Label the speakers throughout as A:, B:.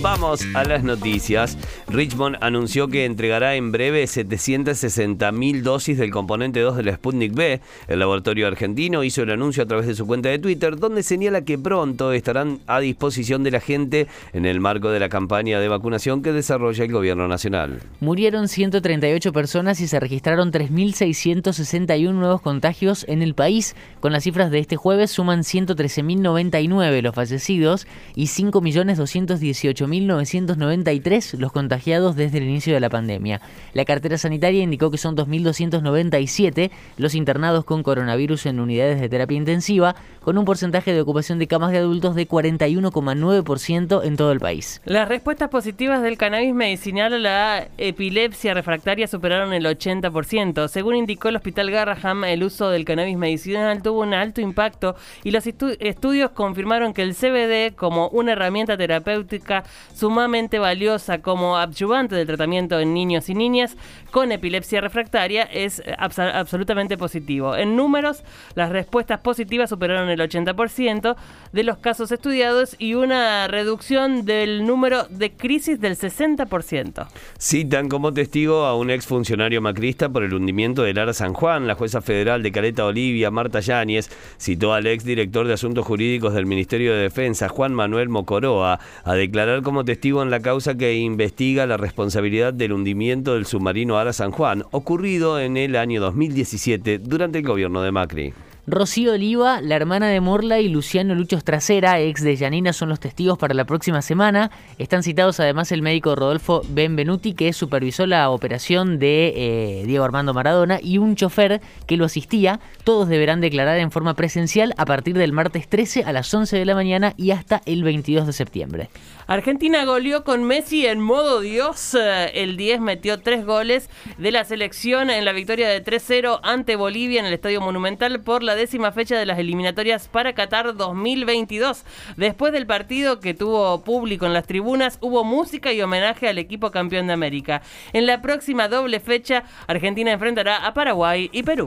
A: Vamos a las noticias. Richmond anunció que entregará en breve 760.000 dosis del componente 2 de la Sputnik B. El laboratorio argentino hizo el anuncio a través de su cuenta de Twitter, donde señala que pronto estarán a disposición de la gente en el marco de la campaña de vacunación que desarrolla el gobierno nacional.
B: Murieron 138 personas y se registraron 3.661 nuevos contagios en el país. Con las cifras de este jueves suman 113.099 los fallecidos y 5.218.000 1993 los contagiados desde el inicio de la pandemia. La cartera sanitaria indicó que son 2.297 los internados con coronavirus en unidades de terapia intensiva, con un porcentaje de ocupación de camas de adultos de 41,9% en todo el país.
C: Las respuestas positivas del cannabis medicinal a la epilepsia refractaria superaron el 80%. Según indicó el Hospital Garraham, el uso del cannabis medicinal tuvo un alto impacto y los estudios confirmaron que el CBD como una herramienta terapéutica sumamente valiosa como adyuvante del tratamiento en niños y niñas con epilepsia refractaria es absolutamente positivo. En números, las respuestas positivas superaron el 80% de los casos estudiados y una reducción del número de crisis del 60%.
A: Citan como testigo a un exfuncionario macrista por el hundimiento del Ara San Juan. La jueza federal de Caleta Olivia, Marta Yáñez, citó al exdirector de Asuntos Jurídicos del Ministerio de Defensa, Juan Manuel Mocoroa, a declarar como testigo en la causa que investiga la responsabilidad del hundimiento del submarino Ara San Juan, ocurrido en el año 2017 durante el gobierno de Macri.
B: Rocío Oliva, la hermana de Morla y Luciano Luchos Trasera, ex de Yanina, son los testigos para la próxima semana. Están citados además el médico Rodolfo Benvenuti, que supervisó la operación de eh, Diego Armando Maradona, y un chofer que lo asistía. Todos deberán declarar en forma presencial a partir del martes 13 a las 11 de la mañana y hasta el 22 de septiembre.
C: Argentina goleó con Messi en modo Dios. El 10 metió tres goles de la selección en la victoria de 3-0 ante Bolivia en el Estadio Monumental por la décima fecha de las eliminatorias para Qatar 2022. Después del partido que tuvo público en las tribunas, hubo música y homenaje al equipo campeón de América. En la próxima doble fecha, Argentina enfrentará a Paraguay y Perú.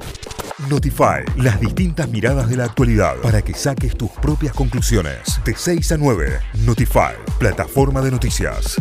D: Notify, las distintas miradas de la actualidad para que saques tus propias conclusiones. De 6 a 9, Notify, plataforma de noticias.